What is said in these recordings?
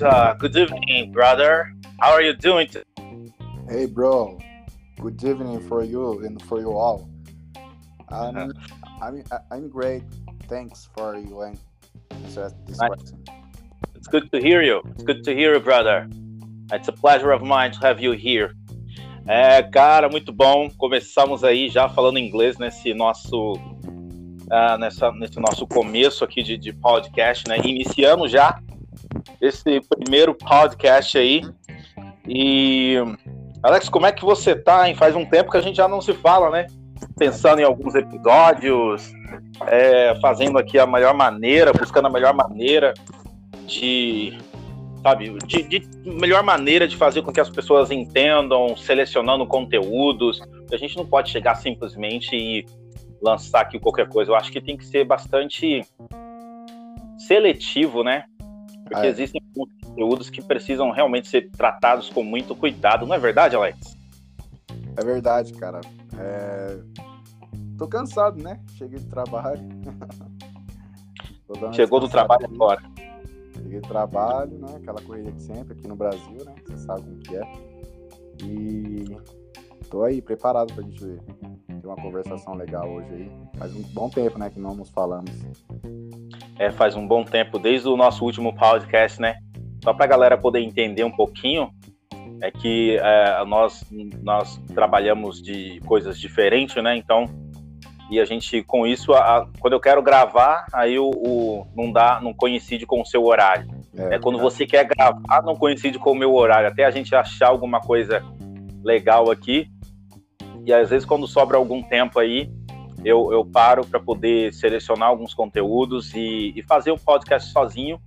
Uh, good evening, brother. How are you doing? Hey, bro. Good evening for you and for you all. I'm, I'm, I'm great. Thanks for you answer this question. It's good to hear you. It's good to hear you, brother. It's a pleasure of mine to have you here. É, cara, muito bom. Começamos aí já falando inglês nesse nosso uh, nessa, nesse nosso começo aqui de, de podcast, né? Iniciamos já esse primeiro podcast aí. E Alex, como é que você tá? Hein? Faz um tempo que a gente já não se fala, né? Pensando em alguns episódios, é, fazendo aqui a melhor maneira, buscando a melhor maneira de sabe, de, de, melhor maneira de fazer com que as pessoas entendam, selecionando conteúdos. A gente não pode chegar simplesmente e lançar aqui qualquer coisa. Eu acho que tem que ser bastante seletivo, né? Porque ah, é. existem conteúdos que precisam realmente ser tratados com muito cuidado, não é verdade, Alex? É verdade, cara. É... Tô cansado, né? Cheguei do trabalho. Chegou do trabalho agora. Cheguei do trabalho, né? Aquela corrida de sempre aqui no Brasil, né? Você sabe como que é. E tô aí, preparado pra gente ter uma conversação legal hoje aí. Faz um bom tempo, né, que não nos falamos. É, faz um bom tempo, desde o nosso último podcast, né? Só pra galera poder entender um pouquinho, é que é, nós, nós trabalhamos de coisas diferentes, né? Então, e a gente com isso a, quando eu quero gravar aí o, o, não dá não coincide com o seu horário é, é quando você quer gravar não coincide com o meu horário até a gente achar alguma coisa legal aqui e às vezes quando sobra algum tempo aí eu, eu paro para poder selecionar alguns conteúdos e, e fazer um podcast sozinho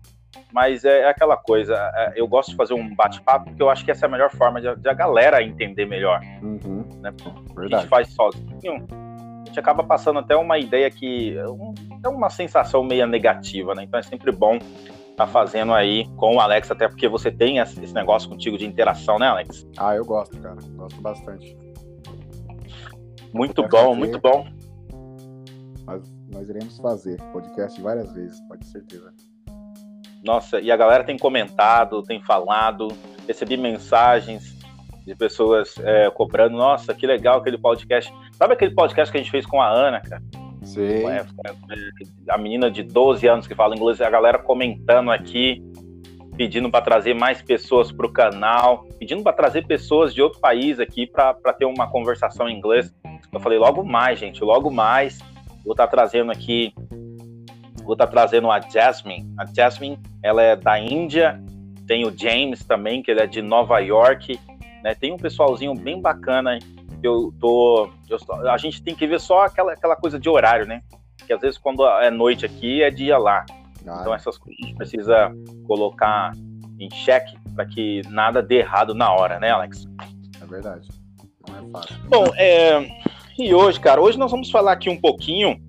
mas é, é aquela coisa é, eu gosto de fazer um bate-papo porque eu acho que essa é a melhor forma de, de a galera entender melhor uhum. né? a gente faz sozinho a gente acaba passando até uma ideia que é uma sensação meio negativa, né? Então é sempre bom estar tá fazendo aí com o Alex, até porque você tem esse negócio contigo de interação, né, Alex? Ah, eu gosto, cara. Gosto bastante. Muito bom, fazer, muito bom. Nós, nós iremos fazer podcast várias vezes, pode ter certeza. Nossa, e a galera tem comentado, tem falado, recebi mensagens de pessoas é, cobrando, nossa, que legal aquele podcast. Sabe aquele podcast que a gente fez com a Ana, cara? Sim. É, a menina de 12 anos que fala inglês, a galera comentando aqui, pedindo para trazer mais pessoas para o canal, pedindo para trazer pessoas de outro país aqui para ter uma conversação em inglês. Eu falei, logo mais, gente, logo mais. Vou estar tá trazendo aqui, vou estar tá trazendo a Jasmine. A Jasmine, ela é da Índia, tem o James também, que ele é de Nova York. Né? Tem um pessoalzinho bem bacana. Eu tô, eu, a gente tem que ver só aquela, aquela coisa de horário, né? Que às vezes quando é noite aqui é dia lá. Ah, então essas coisas a gente precisa colocar em xeque para que nada dê errado na hora, né, Alex? É verdade. Não é fácil. Bom, é, e hoje, cara, hoje nós vamos falar aqui um pouquinho,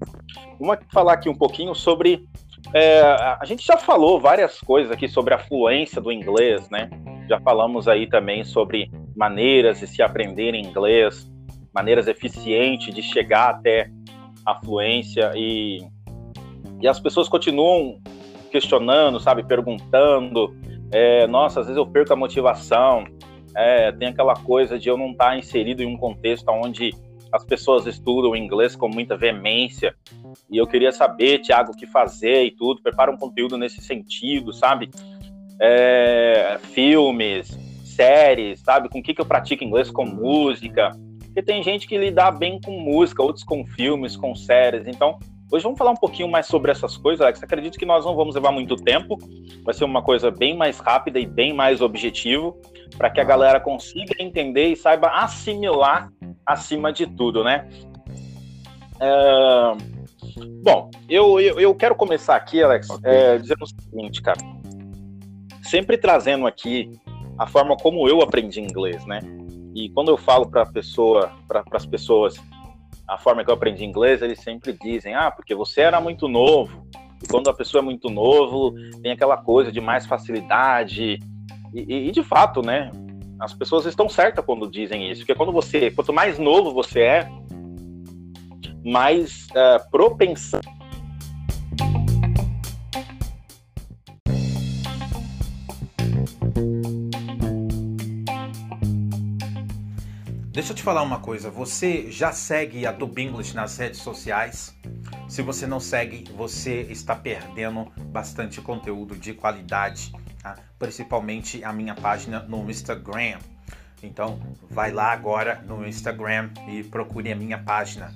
vamos falar aqui um pouquinho sobre é, a gente já falou várias coisas aqui sobre a fluência do inglês, né? Já falamos aí também sobre maneiras de se aprender inglês, maneiras eficientes de chegar até a fluência e, e as pessoas continuam questionando, sabe, perguntando. É, nossa, às vezes eu perco a motivação. É, tem aquela coisa de eu não estar inserido em um contexto onde as pessoas estudam inglês com muita veemência. E eu queria saber, Tiago, o que fazer e tudo. Prepara um conteúdo nesse sentido, sabe? É, filmes, séries, sabe? Com o que, que eu pratico inglês com música. Porque tem gente que lida bem com música, outros com filmes, com séries. Então, hoje vamos falar um pouquinho mais sobre essas coisas, Alex. Acredito que nós não vamos levar muito tempo. Vai ser uma coisa bem mais rápida e bem mais objetivo, para que a galera consiga entender e saiba assimilar acima de tudo, né? É... Bom, eu, eu, eu, quero começar aqui, Alex, okay. é, dizendo o seguinte, cara. Sempre trazendo aqui a forma como eu aprendi inglês, né? E quando eu falo para pessoa, para as pessoas, a forma que eu aprendi inglês, eles sempre dizem: "Ah, porque você era muito novo". E quando a pessoa é muito novo, tem aquela coisa de mais facilidade. E, e, de fato, né? As pessoas estão certas quando dizem isso, porque quando você, quanto mais novo você é, mais é, uh, propensão Deixa eu te falar uma coisa, você já segue a Dub English nas redes sociais? Se você não segue, você está perdendo bastante conteúdo de qualidade tá? principalmente a minha página no Instagram. Então, vai lá agora no Instagram e procure a minha página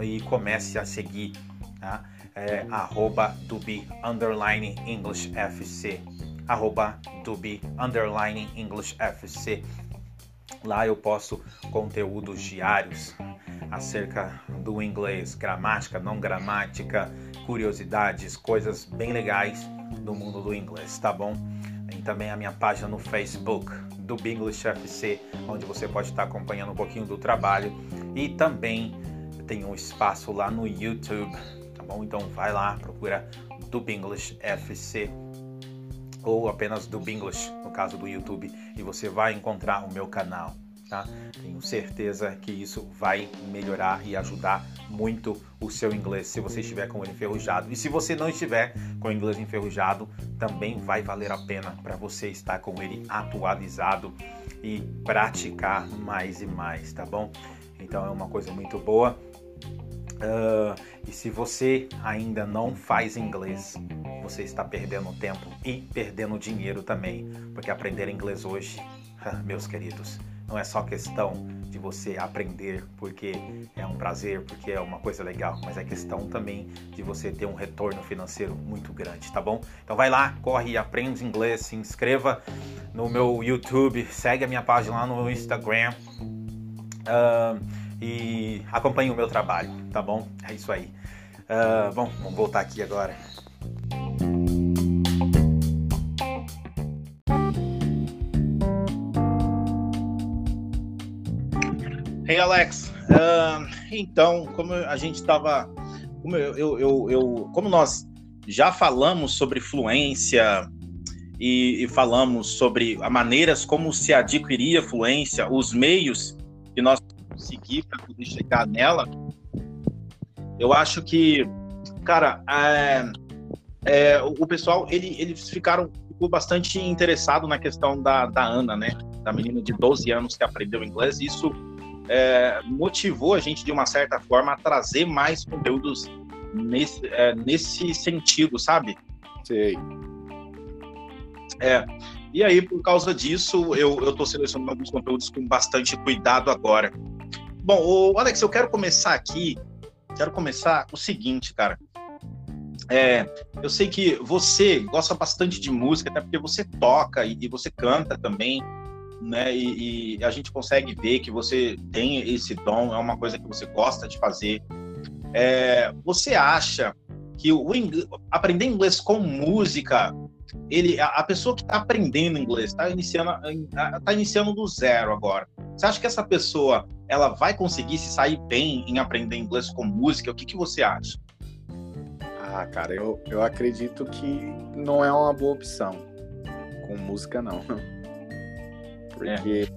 e comece a seguir. Tá? É, arroba Dubi Underline English FC. Arroba Dubi Underline English FC. Lá eu posto conteúdos diários acerca do inglês, gramática, não gramática, curiosidades, coisas bem legais do mundo do inglês, tá bom? Tem também a minha página no Facebook do English FC, onde você pode estar acompanhando um pouquinho do trabalho e também tem um espaço lá no YouTube, tá bom? Então vai lá, procura do English FC ou apenas do English, no caso do YouTube, e você vai encontrar o meu canal. Tá? Tenho certeza que isso vai melhorar e ajudar muito o seu inglês se você estiver com ele enferrujado. E se você não estiver com o inglês enferrujado, também vai valer a pena para você estar com ele atualizado e praticar mais e mais, tá bom? Então é uma coisa muito boa. Uh, e se você ainda não faz inglês, você está perdendo tempo e perdendo dinheiro também, porque aprender inglês hoje, meus queridos, não é só questão de você aprender porque é um prazer, porque é uma coisa legal, mas é questão também de você ter um retorno financeiro muito grande, tá bom? Então vai lá, corre e aprende inglês, se inscreva no meu YouTube, segue a minha página lá no Instagram. Uh, e acompanhe o meu trabalho, tá bom? É isso aí. Uh, bom, vamos voltar aqui agora. Hey Alex, uh, então, como a gente estava, como eu, eu, eu, como nós já falamos sobre fluência e, e falamos sobre a maneiras como se adquiria fluência, os meios que nós conseguir para poder chegar nela, eu acho que, cara, é, é, o pessoal, ele, eles ficaram ficou bastante interessado na questão da, da Ana, né? Da menina de 12 anos que aprendeu inglês. Isso é, motivou a gente, de uma certa forma, a trazer mais conteúdos nesse, é, nesse sentido, sabe? Sei. É, e aí, por causa disso, eu estou selecionando alguns conteúdos com bastante cuidado agora. Bom, o Alex, eu quero começar aqui. Quero começar o seguinte, cara. É, eu sei que você gosta bastante de música, até porque você toca e, e você canta também, né? E, e, a gente consegue ver que você tem esse dom, é uma coisa que você gosta de fazer. É, você acha que o inglês, aprender inglês com música, ele, a, a pessoa que está aprendendo inglês, está iniciando, tá iniciando do zero agora. Você acha que essa pessoa ela vai conseguir se sair bem em aprender inglês com música? O que, que você acha? Ah, cara, eu, eu acredito que não é uma boa opção. Com música, não. Porque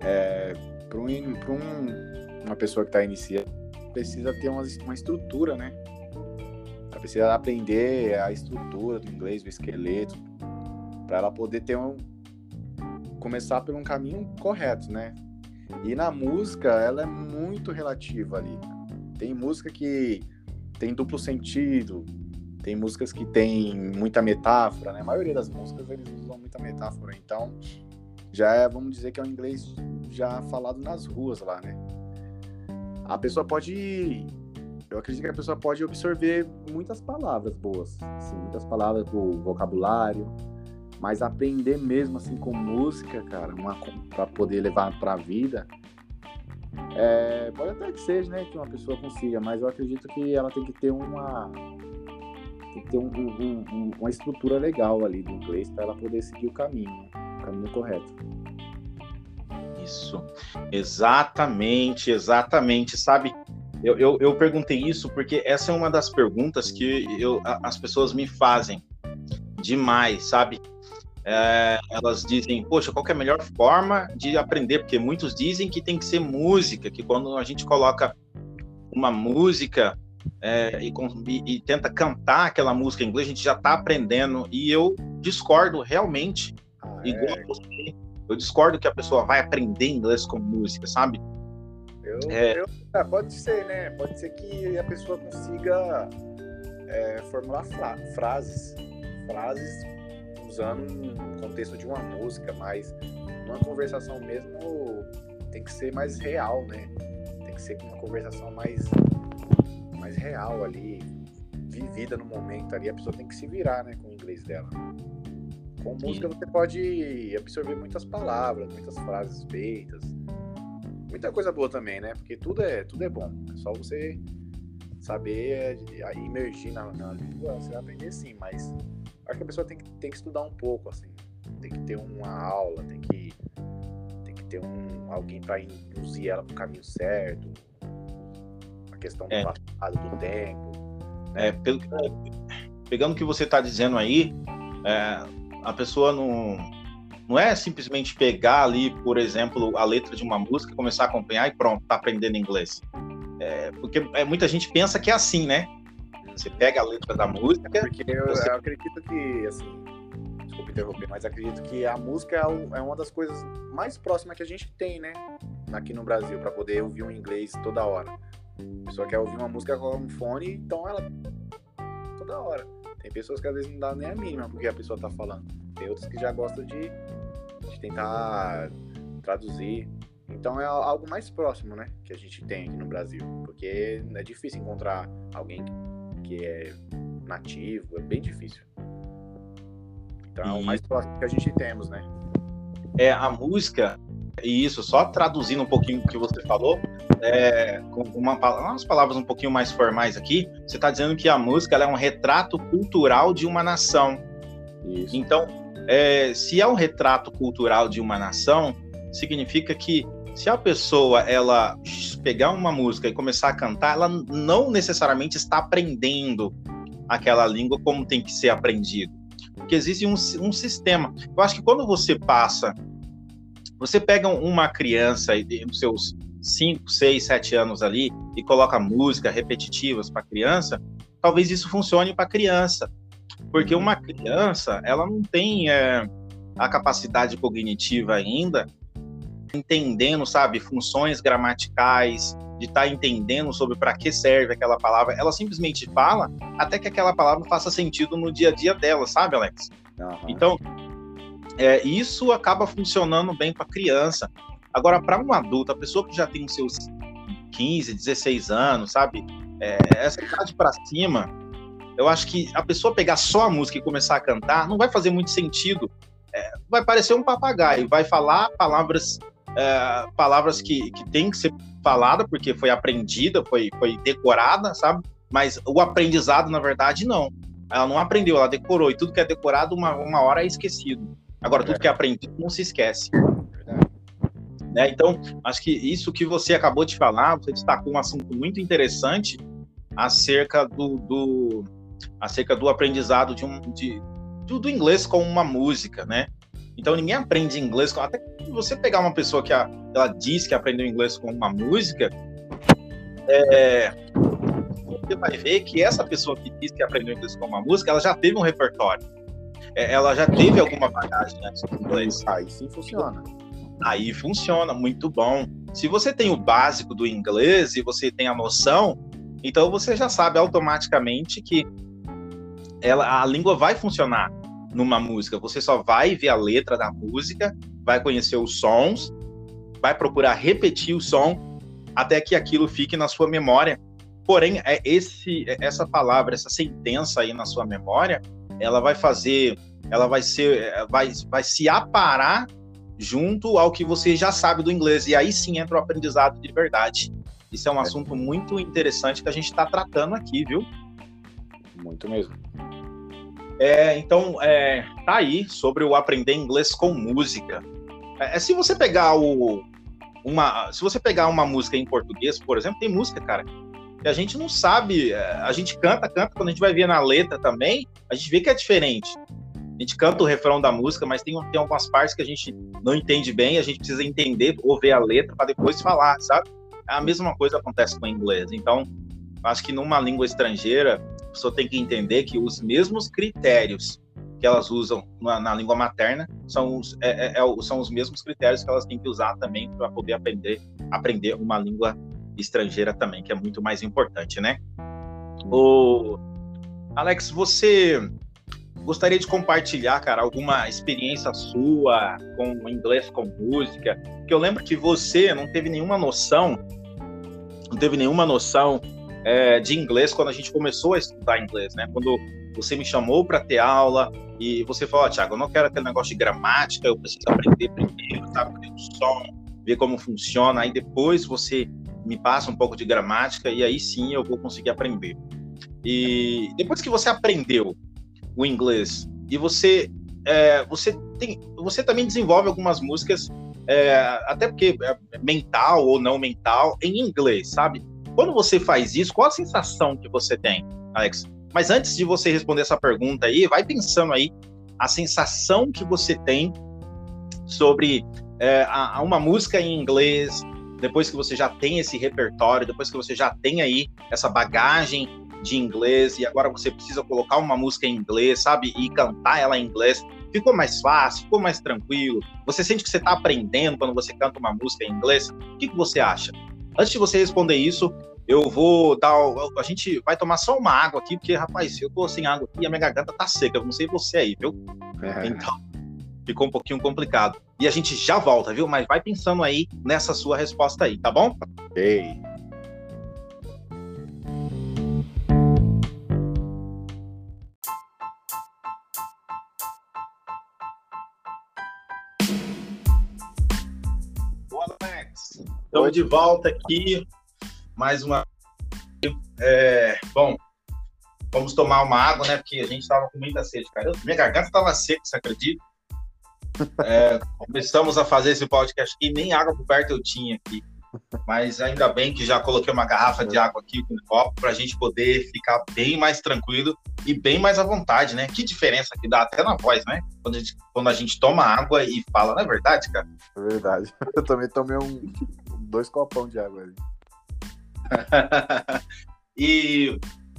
é. Para um, um, uma pessoa que está iniciando, precisa ter uma, uma estrutura, né? Ela precisa aprender a estrutura do inglês, o esqueleto, para ela poder ter um. começar por um caminho correto, né? E na música, ela é muito relativa ali. Tem música que tem duplo sentido, tem músicas que tem muita metáfora, né? A maioria das músicas eles usam muita metáfora, então já é, vamos dizer que é um inglês já falado nas ruas lá, né? A pessoa pode eu acredito que a pessoa pode absorver muitas palavras boas, assim, muitas palavras do vocabulário, mas aprender mesmo assim com música, cara, para poder levar para a vida, é, pode até que seja, né, que uma pessoa consiga, mas eu acredito que ela tem que ter uma tem que ter um, um, um, uma estrutura legal ali do inglês para ela poder seguir o caminho, né, caminho correto. Isso, exatamente, exatamente, sabe? Eu, eu, eu, perguntei isso porque essa é uma das perguntas que eu, as pessoas me fazem demais, sabe? é, elas dizem, poxa, qual é a melhor forma de aprender? Porque muitos dizem que tem que ser música, que quando a gente coloca uma música é, e, e, tenta cantar aquela música em inglês, a gente já está aprendendo. E eu discordo realmente, ah, igual é. você, Eu discordo que a pessoa vai aprender inglês com música, sabe? Eu, é... eu, ah, pode ser, né? Pode ser que a pessoa consiga é, formular fra frases, frases usando um contexto de uma música, mas numa conversação mesmo tem que ser mais real, né? Tem que ser uma conversação mais, mais real ali, vivida no momento ali. A pessoa tem que se virar, né, com o inglês dela. Com música você pode absorver muitas palavras, muitas frases feitas, muita coisa boa também, né? Porque tudo é, tudo é bom. É só você saber é, imergir na, na língua, você vai aprender sim, mas acho que a pessoa tem que, tem que estudar um pouco, assim. Tem que ter uma aula, tem que, tem que ter um, alguém para induzir ela pro caminho certo. A questão do é. passado, do tempo. Né? É, pelo, pegando o que você está dizendo aí, é, a pessoa não não é simplesmente pegar ali, por exemplo, a letra de uma música, começar a acompanhar e pronto, tá aprendendo inglês. É, porque é, muita gente pensa que é assim, né? Você pega a letra da música. Porque eu, você... eu acredito que, assim, desculpa interromper, mas acredito que a música é, é uma das coisas mais próximas que a gente tem, né? Aqui no Brasil, para poder ouvir um inglês toda hora. A pessoa quer ouvir uma música com um fone, então ela toda hora. Tem pessoas que às vezes não dá nem a mínima porque a pessoa tá falando. Tem outros que já gostam de, de tentar traduzir. Então é algo mais próximo, né? Que a gente tem aqui no Brasil. Porque é difícil encontrar alguém que é nativo, é bem difícil. Então é o mais próximo que a gente temos, né? É, a música, e isso, só traduzindo um pouquinho o que você falou, é, com uma, umas palavras um pouquinho mais formais aqui, você está dizendo que a música é um retrato cultural de uma nação. Isso. Então, é, se é um retrato cultural de uma nação, significa que se a pessoa ela pegar uma música e começar a cantar, ela não necessariamente está aprendendo aquela língua como tem que ser aprendido. Porque existe um, um sistema. Eu acho que quando você passa, você pega uma criança nos seus 5, 6, 7 anos ali e coloca música repetitivas para criança, talvez isso funcione para criança. Porque uma criança, ela não tem é, a capacidade cognitiva ainda, entendendo, sabe, funções gramaticais, de estar tá entendendo sobre para que serve aquela palavra. Ela simplesmente fala até que aquela palavra faça sentido no dia a dia dela, sabe, Alex? Uhum. Então, é, isso acaba funcionando bem para criança. Agora, para um adulto, a pessoa que já tem os seus 15, 16 anos, sabe? É, essa idade para cima, eu acho que a pessoa pegar só a música e começar a cantar não vai fazer muito sentido. É, vai parecer um papagaio, vai falar palavras é, palavras que, que tem que ser falada porque foi aprendida, foi, foi decorada, sabe? Mas o aprendizado, na verdade, não. Ela não aprendeu, ela decorou. E tudo que é decorado, uma, uma hora é esquecido. Agora, tudo que é aprendido não se esquece. Né? Então, acho que isso que você acabou de falar, você destacou um assunto muito interessante acerca do, do acerca do aprendizado de um, de, do, do, inglês com uma música, né? Então ninguém aprende inglês, até você pegar uma pessoa que a, ela diz que aprendeu inglês com uma música, é, você vai ver que essa pessoa que diz que aprendeu inglês com uma música, ela já teve um repertório. É, ela já teve alguma bagagem do inglês. Aí sim funciona. Aí funciona, muito bom. Se você tem o básico do inglês e você tem a noção, então você já sabe automaticamente que ela, a língua vai funcionar numa música. Você só vai ver a letra da música, vai conhecer os sons, vai procurar repetir o som até que aquilo fique na sua memória. Porém, é esse, é essa palavra, essa sentença aí na sua memória, ela vai fazer, ela vai ser, é, vai, vai se aparar junto ao que você já sabe do inglês. E aí sim entra o aprendizado de verdade. Isso é um assunto muito interessante que a gente está tratando aqui, viu? Muito mesmo. É, então, é, tá aí sobre o aprender inglês com música. É, é, se você pegar o, uma, se você pegar uma música em português, por exemplo, tem música, cara, que a gente não sabe, é, a gente canta, canta, quando a gente vai ver na letra também, a gente vê que é diferente. A gente canta o refrão da música, mas tem, tem algumas partes que a gente não entende bem, a gente precisa entender ou ver a letra para depois falar, sabe? A mesma coisa acontece com o inglês. Então, acho que numa língua estrangeira, a pessoa tem que entender que os mesmos critérios que elas usam na, na língua materna são os, é, é, é são os mesmos critérios que elas têm que usar também para poder aprender, aprender uma língua estrangeira também, que é muito mais importante, né? O Alex, você gostaria de compartilhar, cara, alguma experiência sua com inglês com música? Que eu lembro que você não teve nenhuma noção, não teve nenhuma noção é, de inglês quando a gente começou a estudar inglês, né? Quando você me chamou para ter aula e você falou, oh, Thiago, eu não quero aquele negócio de gramática, eu preciso aprender primeiro, sabe, aprender o som, ver como funciona, aí depois você me passa um pouco de gramática e aí sim eu vou conseguir aprender. E depois que você aprendeu o inglês e você é, você tem você também desenvolve algumas músicas é, até porque é mental ou não mental em inglês, sabe? Quando você faz isso, qual a sensação que você tem, Alex? Mas antes de você responder essa pergunta aí, vai pensando aí a sensação que você tem sobre é, a, a uma música em inglês, depois que você já tem esse repertório, depois que você já tem aí essa bagagem de inglês e agora você precisa colocar uma música em inglês, sabe? E cantar ela em inglês. Ficou mais fácil, ficou mais tranquilo. Você sente que você está aprendendo quando você canta uma música em inglês? O que, que você acha? Antes de você responder isso, eu vou dar. A gente vai tomar só uma água aqui, porque, rapaz, eu tô sem água aqui e a minha garganta tá seca. Eu não sei você aí, viu? É. Então, ficou um pouquinho complicado. E a gente já volta, viu? Mas vai pensando aí nessa sua resposta aí, tá bom? Ok. Estamos de volta aqui, mais uma. É, bom, vamos tomar uma água, né? Porque a gente estava com muita sede, cara. Minha garganta estava seca, você acredita? É, começamos a fazer esse podcast e nem água por perto eu tinha aqui. Mas ainda bem que já coloquei uma garrafa de água aqui com um copo para a gente poder ficar bem mais tranquilo e bem mais à vontade, né? Que diferença que dá até na voz, né? Quando a gente, quando a gente toma água e fala, não é verdade, cara? É verdade. Eu também tomei um, dois copão de água ali. e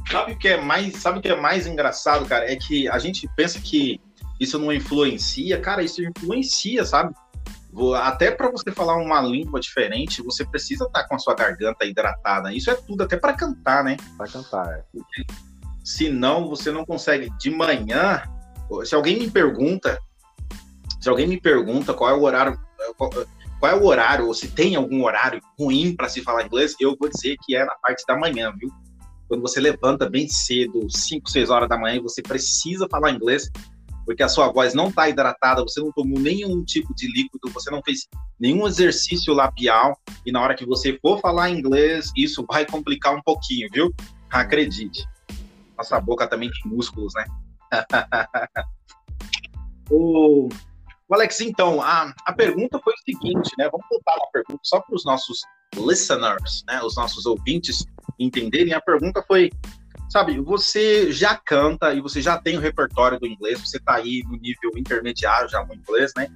sabe o que é mais, sabe o que é mais engraçado, cara? É que a gente pensa que isso não influencia, cara, isso influencia, sabe? Até para você falar uma língua diferente, você precisa estar tá com a sua garganta hidratada. Isso é tudo, até para cantar, né? Para cantar, é. Senão você não consegue. De manhã, se alguém me pergunta, se alguém me pergunta qual é o horário, qual é o horário, ou se tem algum horário ruim para se falar inglês, eu vou dizer que é na parte da manhã, viu? Quando você levanta bem cedo, 5, 6 horas da manhã, e você precisa falar inglês, porque a sua voz não está hidratada, você não tomou nenhum tipo de líquido, você não fez nenhum exercício labial, e na hora que você for falar inglês, isso vai complicar um pouquinho, viu? Acredite. Nossa boca também tem músculos, né? o o Alex, então, a, a pergunta foi o seguinte, né? Vamos voltar uma pergunta só para os nossos listeners, né? Os nossos ouvintes entenderem. A pergunta foi, sabe, você já canta e você já tem o repertório do inglês, você está aí no nível intermediário já no inglês, né?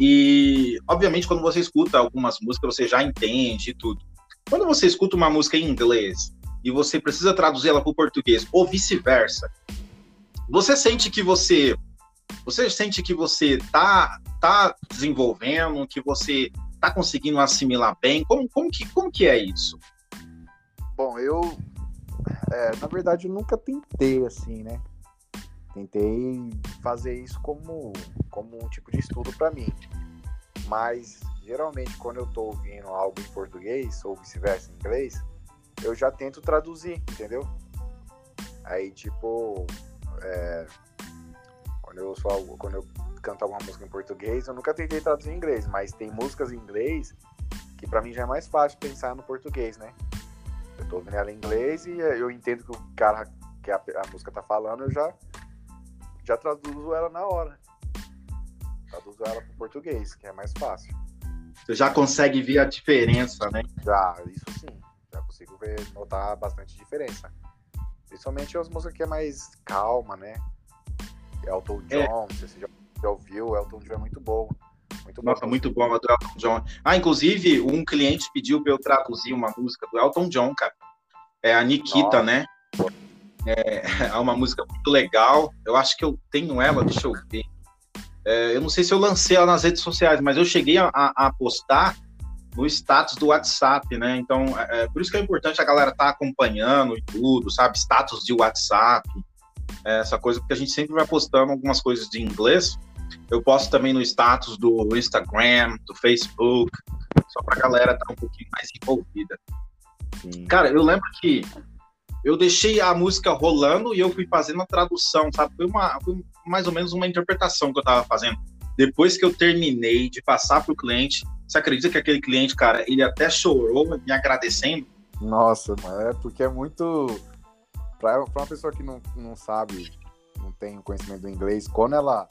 E, obviamente, quando você escuta algumas músicas, você já entende tudo. Quando você escuta uma música em inglês e você precisa traduzir ela para o português, ou vice-versa, você sente que você você sente que você está tá desenvolvendo, que você está conseguindo assimilar bem? Como, como, que, como que é isso? Bom, eu, é, na verdade, eu nunca tentei assim, né? Tentei fazer isso como, como um tipo de estudo para mim. Mas, geralmente, quando eu estou ouvindo algo em português ou vice-versa em inglês, eu já tento traduzir, entendeu? Aí, tipo, é, quando eu, sou, quando eu canto alguma música em português, eu nunca tentei traduzir em inglês, mas tem músicas em inglês que para mim já é mais fácil pensar no português, né? Eu tô ouvindo ela em inglês e eu entendo que o cara que a, a música tá falando, eu já, já traduzo ela na hora. Traduzo ela pro português, que é mais fácil. Você já consegue ver a diferença, né? Já, isso sim. Já consigo ver, notar bastante diferença. Principalmente as músicas que é mais calma, né? Elton é. John, é. você já, já ouviu, Elton John é muito bom. Muito Nossa, bom. muito bom a do Elton John. Ah, inclusive, um cliente pediu para eu traduzir uma música do Elton John, cara. É a Nikita, Nossa. né? É, é uma música muito legal. Eu acho que eu tenho ela, deixa eu ver. É, eu não sei se eu lancei ela nas redes sociais, mas eu cheguei a, a postar no status do WhatsApp, né? Então, é, é, por isso que é importante a galera estar tá acompanhando e tudo, sabe? Status de WhatsApp, essa coisa, porque a gente sempre vai postando algumas coisas de inglês. Eu posto também no status do Instagram, do Facebook, só para a galera estar tá um pouquinho mais envolvida. Sim. Cara, eu lembro que eu deixei a música rolando e eu fui fazendo a tradução, sabe? Foi, uma, foi mais ou menos uma interpretação que eu estava fazendo. Depois que eu terminei de passar para o cliente, você acredita que aquele cliente, cara, ele até chorou me agradecendo? Nossa, é porque é muito. Para uma pessoa que não, não sabe, não tem conhecimento do inglês, quando ela.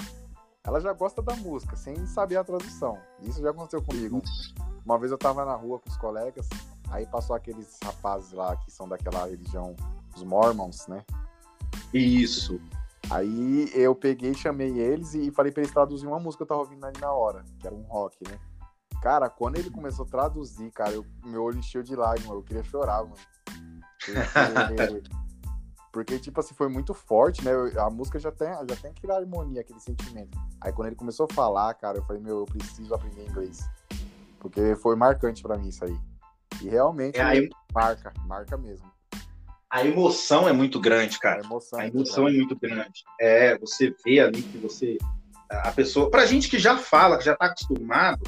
Ela já gosta da música, sem saber a tradução. Isso já aconteceu comigo. Uma vez eu tava na rua com os colegas, Aí passou aqueles rapazes lá que são daquela religião, os Mormons, né? Isso. Aí eu peguei, chamei eles e falei pra eles traduzir uma música que eu tava ouvindo ali na hora, que era um rock, né? Cara, quando ele começou a traduzir, cara, eu, meu olho encheu de lágrimas, eu queria chorar, mano. Porque, porque, tipo assim, foi muito forte, né? A música já tem, já tem aquela harmonia, aquele sentimento. Aí quando ele começou a falar, cara, eu falei, meu, eu preciso aprender inglês. Porque foi marcante para mim isso aí. E realmente é, marca, marca mesmo. A emoção é muito grande, cara. A emoção, a é, emoção é muito grande. É, você vê ali que você. A pessoa. Pra gente que já fala, que já tá acostumado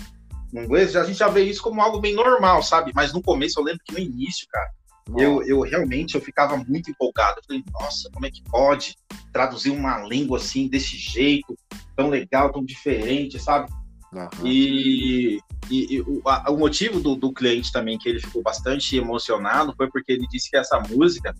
no inglês, a gente já vê isso como algo bem normal, sabe? Mas no começo, eu lembro que no início, cara, eu, eu realmente eu ficava muito empolgado. Eu falei, nossa, como é que pode traduzir uma língua assim, desse jeito, tão legal, tão diferente, sabe? Uhum. E, e, e o, a, o, motivo do, do, cliente também que ele ficou bastante emocionado foi porque ele disse que essa música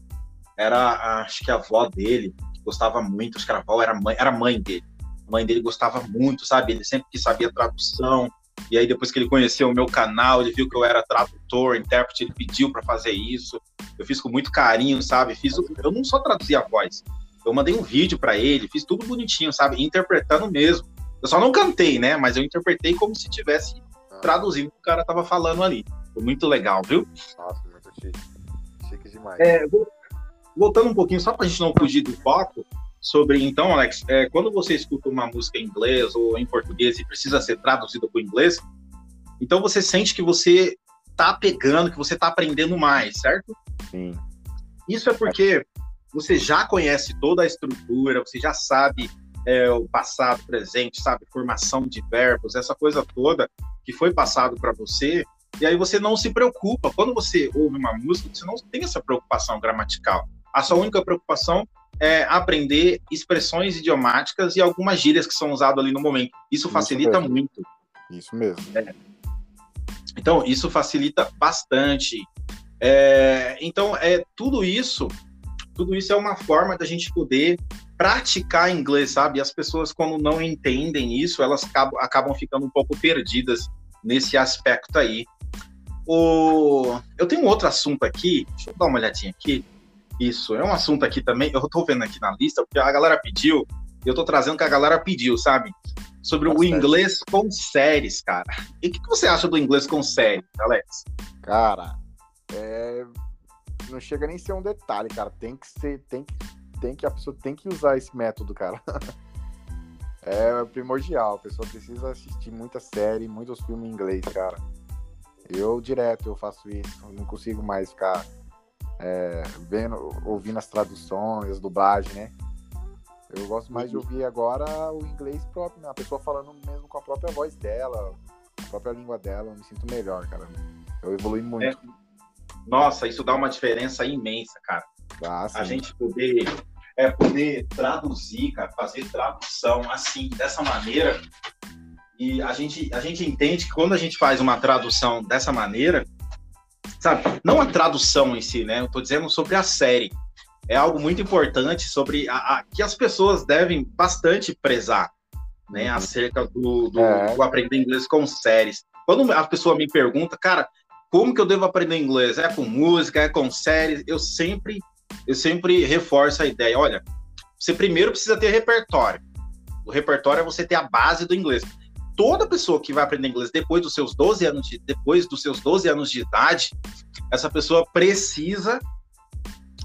era, acho que a avó dele gostava muito, acho que a avó era mãe, era mãe dele. A mãe dele gostava muito, sabe? Ele sempre que sabia tradução. E aí depois que ele conheceu o meu canal, ele viu que eu era tradutor, intérprete, ele pediu para fazer isso. Eu fiz com muito carinho, sabe? Fiz, eu não só traduzi a voz, eu mandei um vídeo para ele, fiz tudo bonitinho, sabe? Interpretando mesmo. Eu só não cantei, né? Mas eu interpretei como se tivesse traduzindo o que o cara tava falando ali. Foi muito legal, viu? Nossa, muito chique. Chique demais. É, voltando um pouquinho, só pra gente não fugir do foco, sobre, então, Alex, é, quando você escuta uma música em inglês ou em português e precisa ser traduzida para o inglês, então você sente que você tá pegando, que você tá aprendendo mais, certo? Sim. Isso é porque você já conhece toda a estrutura, você já sabe é, o passado, presente, sabe, formação de verbos, essa coisa toda que foi passado para você, e aí você não se preocupa. Quando você ouve uma música, você não tem essa preocupação gramatical. A sua única preocupação é aprender expressões idiomáticas e algumas gírias que são usadas ali no momento. Isso, isso facilita mesmo. muito. Isso mesmo. É. Então, isso facilita bastante. É, então, é tudo isso, tudo isso é uma forma da gente poder praticar inglês, sabe? E as pessoas, quando não entendem isso, elas acabam, acabam ficando um pouco perdidas nesse aspecto aí. O... Eu tenho um outro assunto aqui, deixa eu dar uma olhadinha aqui. Isso, é um assunto aqui também, eu tô vendo aqui na lista, porque a galera pediu, eu tô trazendo o que a galera pediu, sabe? Sobre o inglês com séries, cara. E o que, que, você acha do inglês com séries, Alex? Cara, é... não chega nem a ser um detalhe, cara. Tem que ser, tem que tem que a pessoa tem que usar esse método, cara. é primordial. A pessoa precisa assistir muita série, muitos filmes em inglês, cara. Eu direto eu faço isso. Não consigo mais ficar é, vendo, ouvindo as traduções, as dublagens, né? Eu gosto mais de uhum. ouvir agora o inglês próprio, né? A pessoa falando mesmo com a própria voz dela, a própria língua dela. Eu me sinto melhor, cara. Eu evolui muito. É. Nossa, isso dá uma diferença imensa, cara. Ah, a gente poder é poder traduzir, cara, fazer tradução assim, dessa maneira. E a gente, a gente entende que quando a gente faz uma tradução dessa maneira, sabe, não a tradução em si, né? Eu tô dizendo sobre a série. É algo muito importante sobre a, a que as pessoas devem bastante prezar, né? Uhum. Acerca do, do, é. do aprender inglês com séries. Quando a pessoa me pergunta, cara, como que eu devo aprender inglês? É com música, é com séries? Eu sempre eu sempre reforço a ideia, olha, você primeiro precisa ter repertório. O repertório é você ter a base do inglês. Toda pessoa que vai aprender inglês depois dos seus 12 anos de, depois dos seus 12 anos de idade, essa pessoa precisa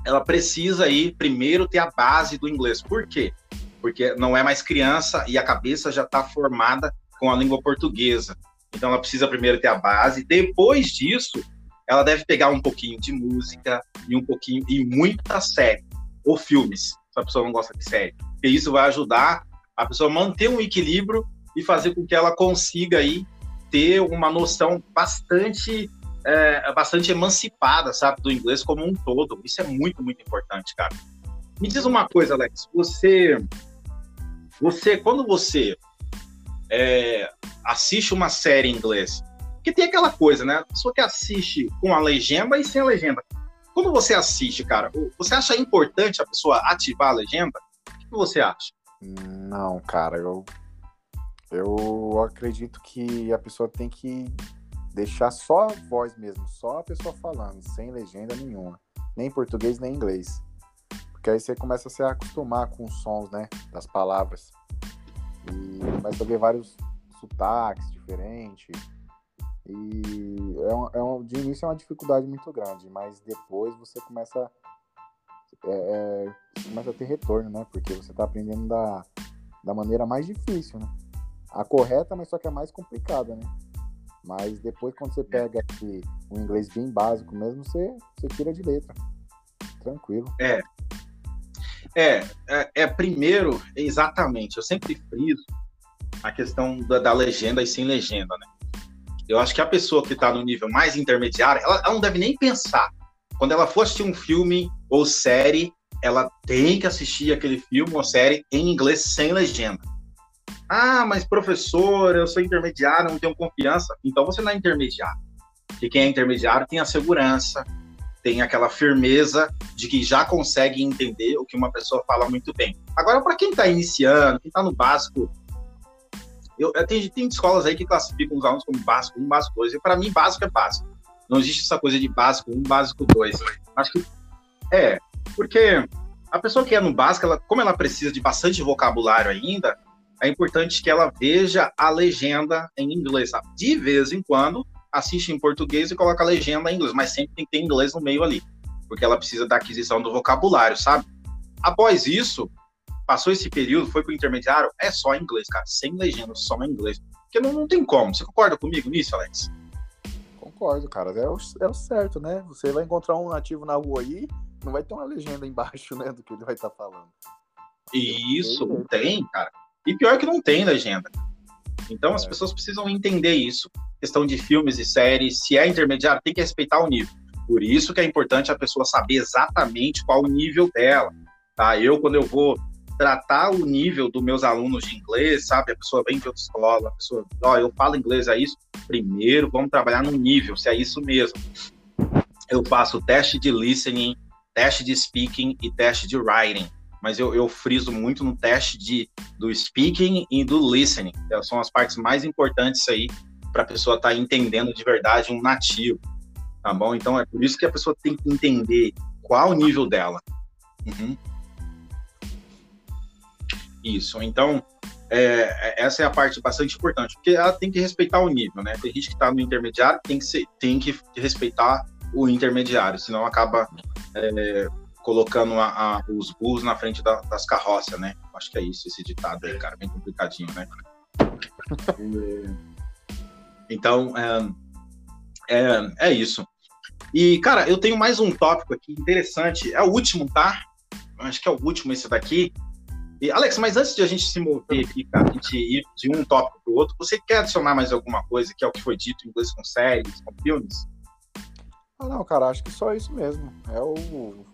ela precisa aí primeiro ter a base do inglês. Por quê? Porque não é mais criança e a cabeça já está formada com a língua portuguesa. Então ela precisa primeiro ter a base. Depois disso, ela deve pegar um pouquinho de música e um pouquinho e muita série ou filmes, se a pessoa não gosta de série. Porque isso vai ajudar a pessoa a manter um equilíbrio e fazer com que ela consiga aí ter uma noção bastante é, bastante emancipada, sabe, do inglês como um todo. Isso é muito, muito importante, cara. Me diz uma coisa, Alex. Você, você, quando você é, assiste uma série em inglês, porque tem aquela coisa, né? A pessoa que assiste com a legenda e sem a legenda. Quando você assiste, cara, você acha importante a pessoa ativar a legenda? O que você acha? Não, cara, eu eu acredito que a pessoa tem que deixar só a voz mesmo, só a pessoa falando, sem legenda nenhuma, nem português nem inglês. Porque aí você começa a se acostumar com os sons, né, das palavras. E começa a ver vários sotaques diferentes. E é um, é um, de início é uma dificuldade muito grande, mas depois você começa, é, é, começa a ter retorno, né? Porque você está aprendendo da, da maneira mais difícil, né? A correta, mas só que é mais complicada, né? Mas depois, quando você pega aqui um inglês bem básico mesmo, você, você tira de letra. Tranquilo. É. É, é, é primeiro, exatamente, eu sempre friso a questão da, da, legenda e sem legenda, né? Eu acho que a pessoa que está no nível mais intermediário, ela, ela não deve nem pensar. Quando ela for assistir um filme ou série, ela tem que assistir aquele filme ou série em inglês sem legenda ah, mas professor, eu sou intermediário, não tenho confiança. Então você não é intermediário. Porque quem é intermediário tem a segurança, tem aquela firmeza de que já consegue entender o que uma pessoa fala muito bem. Agora, para quem está iniciando, quem está no básico, eu, eu, tem, tem escolas aí que classificam os alunos como básico 1, básico 2, e para mim básico é básico. Não existe essa coisa de básico 1, básico 2. Acho que é, porque a pessoa que é no básico, ela, como ela precisa de bastante vocabulário ainda, é importante que ela veja a legenda em inglês. Sabe? De vez em quando, assiste em português e coloca a legenda em inglês, mas sempre tem que ter inglês no meio ali, porque ela precisa da aquisição do vocabulário, sabe? Após isso, passou esse período, foi para o intermediário, é só inglês, cara, sem legenda, só em inglês. Porque não, não tem como. Você concorda comigo nisso, Alex? Concordo, cara. É o, é o certo, né? Você vai encontrar um nativo na rua aí, não vai ter uma legenda embaixo, né, do que ele vai estar tá falando. Isso, tem, cara. E pior que não tem legenda. Então as é. pessoas precisam entender isso. Questão de filmes e séries, se é intermediário, tem que respeitar o nível. Por isso que é importante a pessoa saber exatamente qual o nível dela. Tá? Eu, quando eu vou tratar o nível dos meus alunos de inglês, sabe? A pessoa vem de outra escola, a pessoa, ó, oh, eu falo inglês, é isso? Primeiro, vamos trabalhar no nível, se é isso mesmo. Eu faço teste de listening, teste de speaking e teste de writing mas eu, eu friso muito no teste de, do speaking e do listening. Que são as partes mais importantes aí para a pessoa estar tá entendendo de verdade um nativo, tá bom? Então é por isso que a pessoa tem que entender qual o nível dela. Uhum. Isso. Então é, é, essa é a parte bastante importante, porque ela tem que respeitar o nível, né? Tem gente que está no intermediário, tem que ser, tem que respeitar o intermediário, senão acaba é, colocando a, a, os burros na frente da, das carroças, né? Acho que é isso, esse ditado aí, cara, bem complicadinho, né? então, é, é, é, isso. E, cara, eu tenho mais um tópico aqui interessante. É o último, tá? Acho que é o último esse daqui. E, Alex, mas antes de a gente se mover aqui, cara, a gente ir de um tópico para o outro, você quer adicionar mais alguma coisa que é o que foi dito em inglês com séries, com filmes? Ah, não, cara, acho que só isso mesmo. É o,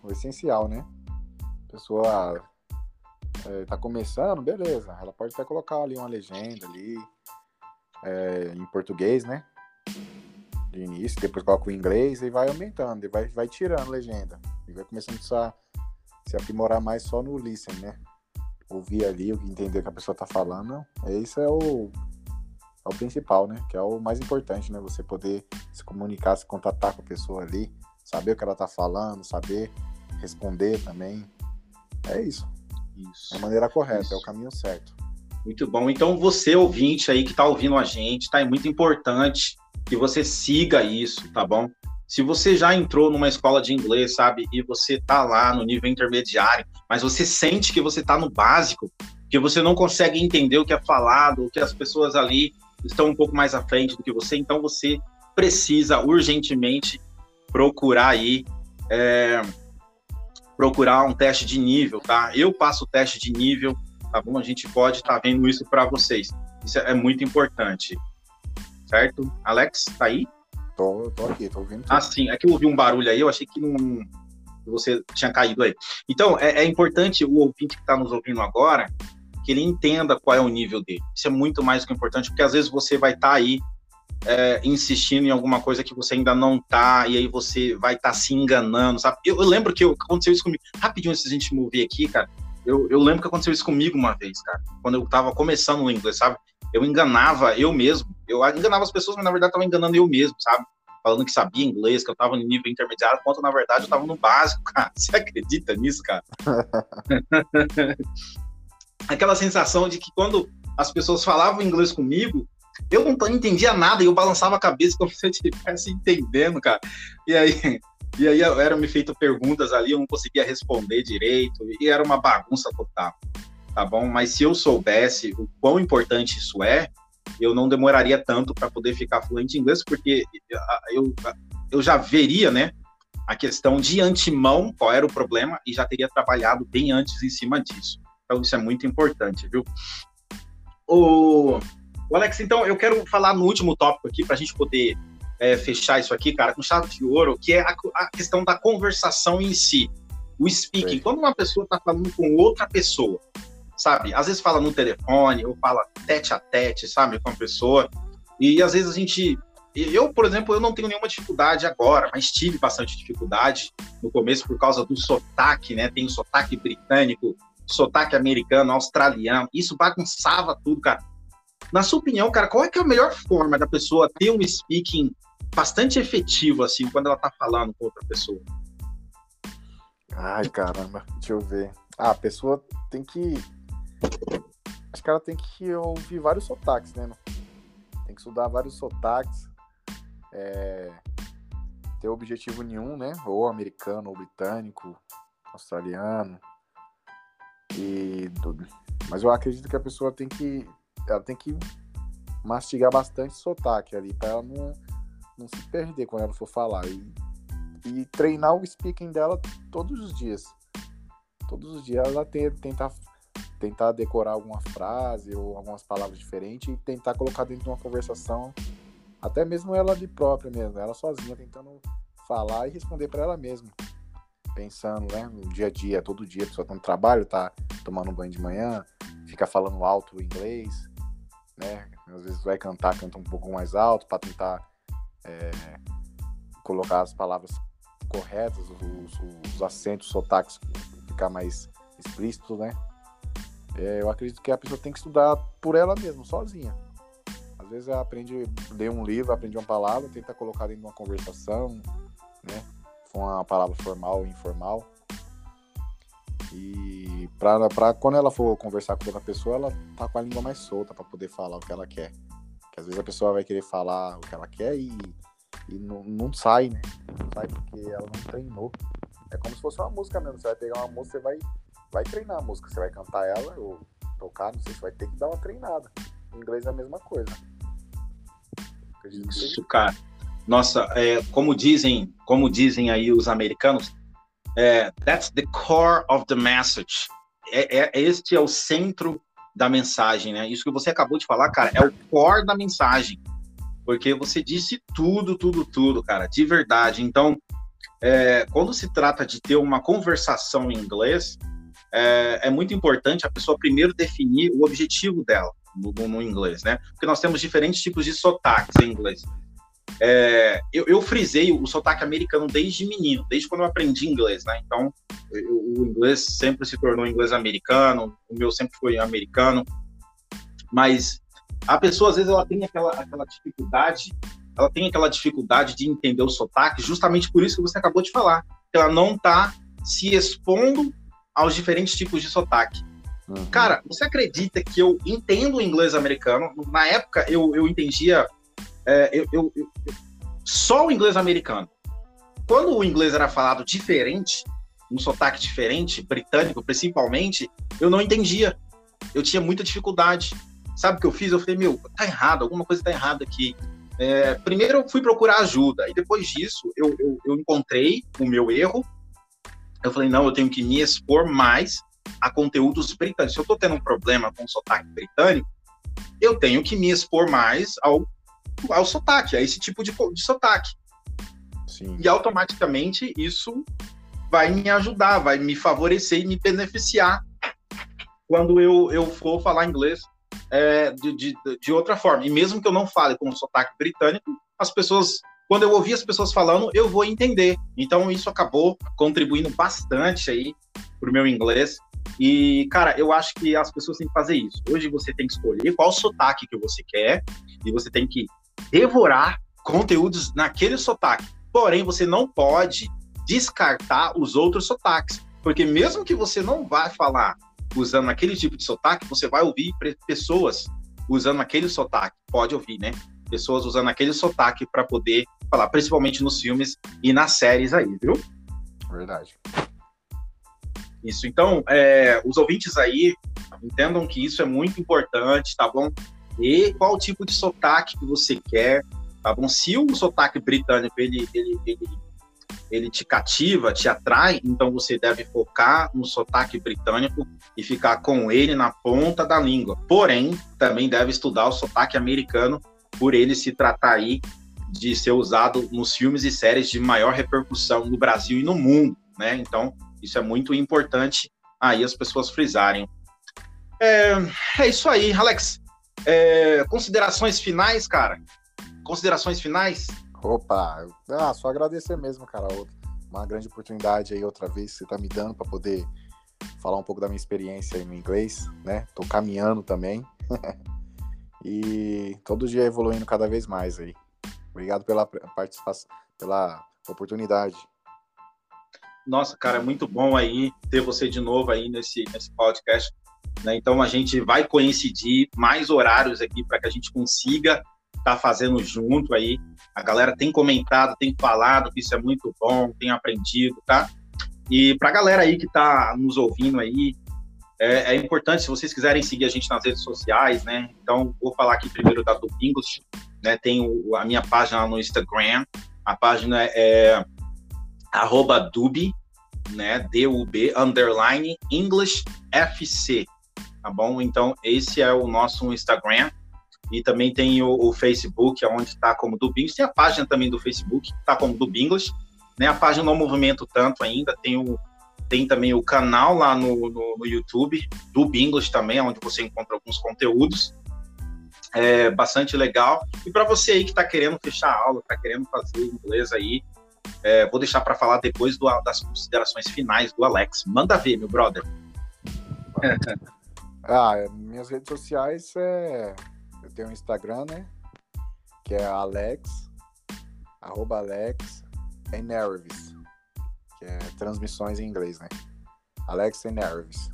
o essencial, né? A pessoa é, tá começando, beleza. Ela pode até colocar ali uma legenda ali, é, em português, né? De início, depois coloca o inglês e vai aumentando, e vai, vai tirando legenda. E vai começando a se aprimorar mais só no listen, né? Ouvir ali, entender o que a pessoa tá falando. Esse é o, é o principal, né? Que é o mais importante, né? Você poder se comunicar, se contatar com a pessoa ali, saber o que ela tá falando, saber responder também. É isso. Isso. É a maneira correta, isso. é o caminho certo. Muito bom. Então, você, ouvinte aí que tá ouvindo a gente, tá? É muito importante que você siga isso, tá bom? Se você já entrou numa escola de inglês, sabe, e você tá lá no nível intermediário, mas você sente que você tá no básico, que você não consegue entender o que é falado, que as pessoas ali estão um pouco mais à frente do que você, então você precisa urgentemente procurar aí é, procurar um teste de nível, tá? Eu passo o teste de nível, tá bom? A gente pode estar tá vendo isso para vocês. Isso é muito importante, certo? Alex, tá aí? Tô, tô aqui, tô ouvindo. Tudo. Ah, sim. É que eu ouvi um barulho aí, eu achei que não, você tinha caído aí. Então, é, é importante o ouvinte que está nos ouvindo agora que ele entenda qual é o nível dele. Isso é muito mais do que importante, porque às vezes você vai estar tá aí é, insistindo em alguma coisa que você ainda não tá, e aí você vai estar tá se enganando, sabe? Eu, eu lembro que eu, aconteceu isso comigo. Rapidinho, antes a gente mover aqui, cara, eu, eu lembro que aconteceu isso comigo uma vez, cara, quando eu tava começando no inglês, sabe? Eu enganava eu mesmo. Eu enganava as pessoas, mas na verdade tava enganando eu mesmo, sabe? Falando que sabia inglês, que eu tava no nível intermediário, quando na verdade eu tava no básico, cara. Você acredita nisso, cara? Aquela sensação de que quando as pessoas falavam inglês comigo, eu não entendia nada e eu balançava a cabeça como se eu estivesse entendendo, cara. E aí, e aí eram me feitas perguntas ali, eu não conseguia responder direito, e era uma bagunça total, tá bom? Mas se eu soubesse o quão importante isso é, eu não demoraria tanto para poder ficar fluente em inglês, porque eu, eu já veria, né, a questão de antemão, qual era o problema, e já teria trabalhado bem antes em cima disso. Então, isso é muito importante, viu? O o Alex, então, eu quero falar no último tópico aqui, para a gente poder é, fechar isso aqui, cara, com chave de ouro, que é a, a questão da conversação em si. O speaking. Quando uma pessoa está falando com outra pessoa, sabe? Às vezes fala no telefone, ou fala tete a tete, sabe, com a pessoa. E às vezes a gente. Eu, por exemplo, eu não tenho nenhuma dificuldade agora, mas tive bastante dificuldade no começo por causa do sotaque, né? Tem o sotaque britânico, sotaque americano, australiano. Isso bagunçava tudo, cara. Na sua opinião, cara, qual é que é a melhor forma da pessoa ter um speaking bastante efetivo, assim, quando ela tá falando com outra pessoa? Ai, caramba, deixa eu ver. Ah, a pessoa tem que. Acho que ela tem que ouvir vários sotaques, né? Tem que estudar vários sotaques. É... Ter objetivo nenhum, né? Ou americano, ou britânico, australiano. E. Mas eu acredito que a pessoa tem que ela tem que mastigar bastante sotaque ali para ela não, não se perder quando ela for falar. E, e treinar o speaking dela todos os dias. Todos os dias ela tem, tentar, tentar decorar alguma frase ou algumas palavras diferentes e tentar colocar dentro de uma conversação, até mesmo ela de própria mesmo, ela sozinha tentando falar e responder para ela mesma. Pensando, né, no dia a dia, todo dia, a pessoa tá no trabalho, tá tomando um banho de manhã, fica falando alto inglês, né? Às vezes vai cantar, canta um pouco mais alto para tentar é, colocar as palavras corretas, os, os acentos, os sotaques ficar mais explícitos, né? É, eu acredito que a pessoa tem que estudar por ela mesma, sozinha. Às vezes aprende, lê um livro, aprende uma palavra, tenta colocar dentro de uma conversação, né? For uma palavra formal ou informal. E pra quando ela for conversar com outra pessoa, ela tá com a língua mais solta para poder falar o que ela quer. Porque às vezes a pessoa vai querer falar o que ela quer e, e não, não sai, né? Não sai porque ela não treinou. É como se fosse uma música mesmo. Você vai pegar uma música, você vai, vai treinar a música. Você vai cantar ela ou tocar, não sei, você vai ter que dar uma treinada. Em inglês é a mesma coisa. Isso, cara. Nossa, é, como dizem, como dizem aí os americanos, é, that's the core of the message. É, é, este é o centro da mensagem, né? Isso que você acabou de falar, cara, é o core da mensagem. Porque você disse tudo, tudo, tudo, cara, de verdade. Então, é, quando se trata de ter uma conversação em inglês, é, é, muito importante a pessoa primeiro definir o objetivo dela no, no, inglês, né? Porque nós temos diferentes tipos de sotaques em inglês. É, eu, eu, frisei o sotaque americano desde menino, desde quando eu aprendi inglês, né? Então, eu, o inglês sempre se tornou inglês americano, o meu sempre foi americano, mas a pessoa, às vezes, ela tem aquela, aquela dificuldade, ela tem aquela dificuldade de entender o sotaque, justamente por isso que você acabou de falar, que ela não está se expondo aos diferentes tipos de sotaque. Uhum. Cara, você acredita que eu entendo o inglês americano? Na época, eu, eu entendia é, eu, eu, eu, só o inglês americano. quando o inglês era falado diferente, um sotaque diferente, britânico principalmente, eu não entendia. Eu tinha muita dificuldade. Sabe o que eu fiz? Eu falei, meu, tá errado, alguma coisa tá errada aqui. É, primeiro eu fui procurar ajuda, e depois disso eu, eu, eu encontrei o meu erro. Eu falei, não, eu tenho que me expor mais a conteúdos britânicos. Se eu estou tendo um problema com o sotaque britânico, eu tenho que me expor mais ao, ao sotaque, a esse tipo de, de sotaque. Sim. E automaticamente isso vai me ajudar, vai me favorecer e me beneficiar quando eu, eu for falar inglês é, de, de, de outra forma. E mesmo que eu não fale com o sotaque britânico, as pessoas quando eu ouvir as pessoas falando, eu vou entender. Então isso acabou contribuindo bastante aí pro meu inglês. E, cara, eu acho que as pessoas têm que fazer isso. Hoje você tem que escolher qual sotaque que você quer e você tem que devorar conteúdos naquele sotaque. Porém, você não pode descartar os outros sotaques, porque mesmo que você não vá falar usando aquele tipo de sotaque, você vai ouvir pessoas usando aquele sotaque. Pode ouvir, né? Pessoas usando aquele sotaque para poder falar, principalmente nos filmes e nas séries aí, viu? Verdade. Isso. Então, é, os ouvintes aí entendam que isso é muito importante, tá bom? E qual tipo de sotaque que você quer, tá bom? Se o sotaque britânico ele, ele, ele, ele te cativa, te atrai, então você deve focar no sotaque britânico e ficar com ele na ponta da língua. Porém, também deve estudar o sotaque americano por ele se tratar aí de ser usado nos filmes e séries de maior repercussão no Brasil e no mundo, né? Então, isso é muito importante aí as pessoas frisarem. É, é isso aí, Alex. É, considerações finais, cara? Considerações finais? Opa, ah, só agradecer mesmo, cara. Uma grande oportunidade aí outra vez que você tá me dando para poder falar um pouco da minha experiência aí no inglês, né? Tô caminhando também. e todo dia evoluindo cada vez mais aí. Obrigado pela participação, pela oportunidade. Nossa, cara, é muito bom aí ter você de novo aí nesse, nesse podcast. Né? Então a gente vai coincidir mais horários aqui para que a gente consiga estar tá fazendo junto aí. A galera tem comentado, tem falado que isso é muito bom, tem aprendido, tá? E para a galera aí que está nos ouvindo aí, é, é, importante, se vocês quiserem seguir a gente nas redes sociais, né? Então, vou falar aqui primeiro da Dubingos, né? Tem o, a minha página lá no Instagram, a página é arroba dub, né, D-U-B, underline, English FC, tá bom? Então, esse é o nosso Instagram, e também tem o, o Facebook, onde está como Dubingos, tem a página também do Facebook, está como Dubingos, né, a página não movimento tanto ainda, tem o tem também o canal lá no, no, no YouTube, do Bingos também, onde você encontra alguns conteúdos. É bastante legal. E para você aí que está querendo fechar a aula, está querendo fazer inglês aí, é, vou deixar para falar depois do, das considerações finais do Alex. Manda ver, meu brother. ah, minhas redes sociais é. Eu tenho um Instagram, né? Que é Alex, arroba Alex que é transmissões em inglês, né? Alex Enervis.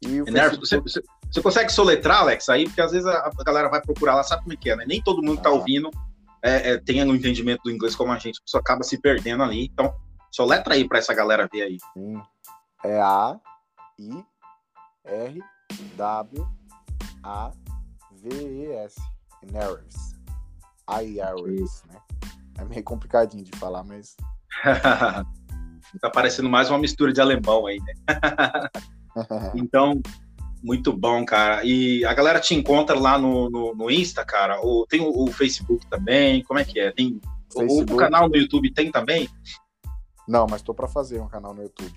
E o Facebook... você, você, você, consegue soletrar, Alex, aí? Porque às vezes a, a, galera vai procurar lá, sabe como é que é, né? Nem todo mundo tá ah. tá ouvindo é, é, tenha um entendimento do inglês como a gente, a pessoa acaba se perdendo ali. Então, só letra aí para essa galera ver aí. Sim. É A, I, R, W, A, V, E, S. Nerves. IRS, né? É meio complicadinho de falar, mas. tá parecendo mais uma mistura de alemão aí, né? então, muito bom, cara. E a galera te encontra lá no, no, no Insta, cara? Ou tem o, o, Facebook também? Como é que é? Tem o, o, canal no YouTube tem também? Não, mas tô para fazer um canal no YouTube.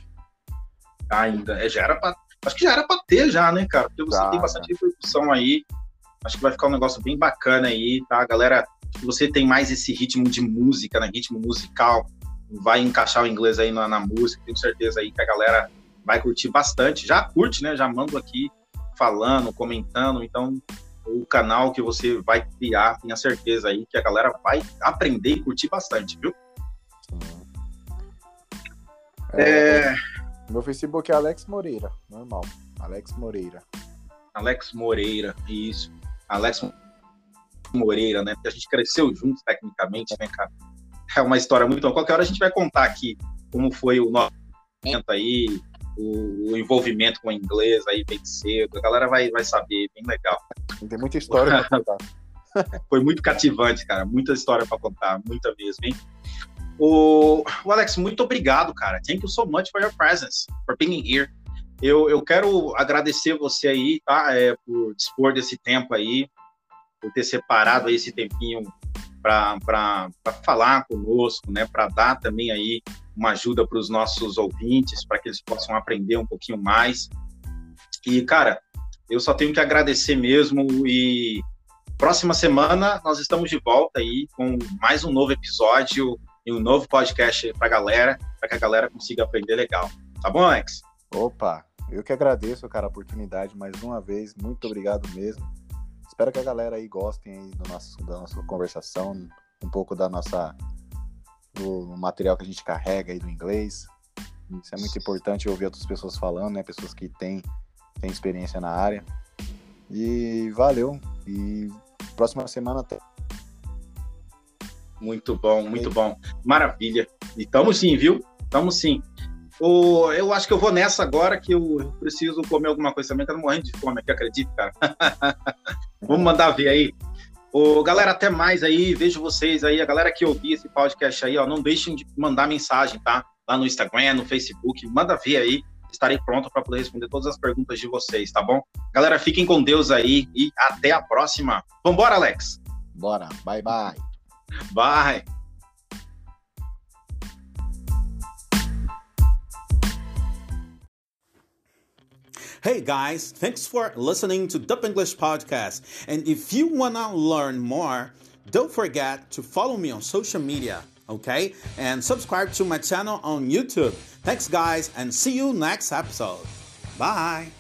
ainda. É, já era pra, acho que já era para ter já, né, cara? Porque você tá, tem bastante repercussão aí. Acho que vai ficar um negócio bem bacana aí, tá? Galera, você tem mais esse ritmo de música, né? Ritmo musical, vai encaixar o inglês aí na, na música. Tenho certeza aí que a galera vai curtir bastante. Já curte, né? Já mando aqui falando, comentando. Então, o canal que você vai criar, tenha certeza aí que a galera vai aprender e curtir bastante, viu? É, é... Meu Facebook é Alex Moreira, normal. Alex Moreira. Alex Moreira, isso. Alex Moreira, né? Porque a gente cresceu juntos tecnicamente, né, cara? é uma história muito. Qualquer hora a gente vai contar aqui como foi o nosso aí, o, o, envolvimento com o inglês aí bem cedo. A galera vai, vai saber, bem legal. Tem muita história para contar. foi muito cativante, cara. Muita história para contar, muita mesmo, hein? O, o, Alex, muito obrigado, cara. Thank you so much for your presence, for being here. Eu, eu quero agradecer você aí, tá? É, por dispor desse tempo aí, por ter separado aí esse tempinho para falar conosco, né? Para dar também aí uma ajuda para os nossos ouvintes, para que eles possam aprender um pouquinho mais. E, cara, eu só tenho que agradecer mesmo e próxima semana nós estamos de volta aí com mais um novo episódio e um novo podcast para a galera, para que a galera consiga aprender legal. Tá bom, Alex? Opa, eu que agradeço, cara, a oportunidade mais uma vez. Muito obrigado mesmo. Espero que a galera aí gostem aí do nosso, da nossa conversação, um pouco da nossa do material que a gente carrega aí do inglês. Isso é muito importante ouvir outras pessoas falando, né? Pessoas que têm, têm experiência na área. E valeu. E próxima semana até. Muito bom, muito bom. Maravilha. E tamo sim, viu? Tamo sim. O, eu acho que eu vou nessa agora, que eu preciso comer alguma coisa também, que eu tô morrendo de fome aqui, acredito, cara. Vamos mandar ver aí. O, galera, até mais aí, vejo vocês aí, a galera que ouvir esse podcast aí, ó, não deixem de mandar mensagem, tá? Lá no Instagram, no Facebook, manda ver aí, estarei pronto para poder responder todas as perguntas de vocês, tá bom? Galera, fiquem com Deus aí e até a próxima. Vambora, Alex? Bora, bye bye. Bye. Hey guys, thanks for listening to Dub English Podcast. And if you wanna learn more, don't forget to follow me on social media, okay? And subscribe to my channel on YouTube. Thanks guys and see you next episode. Bye.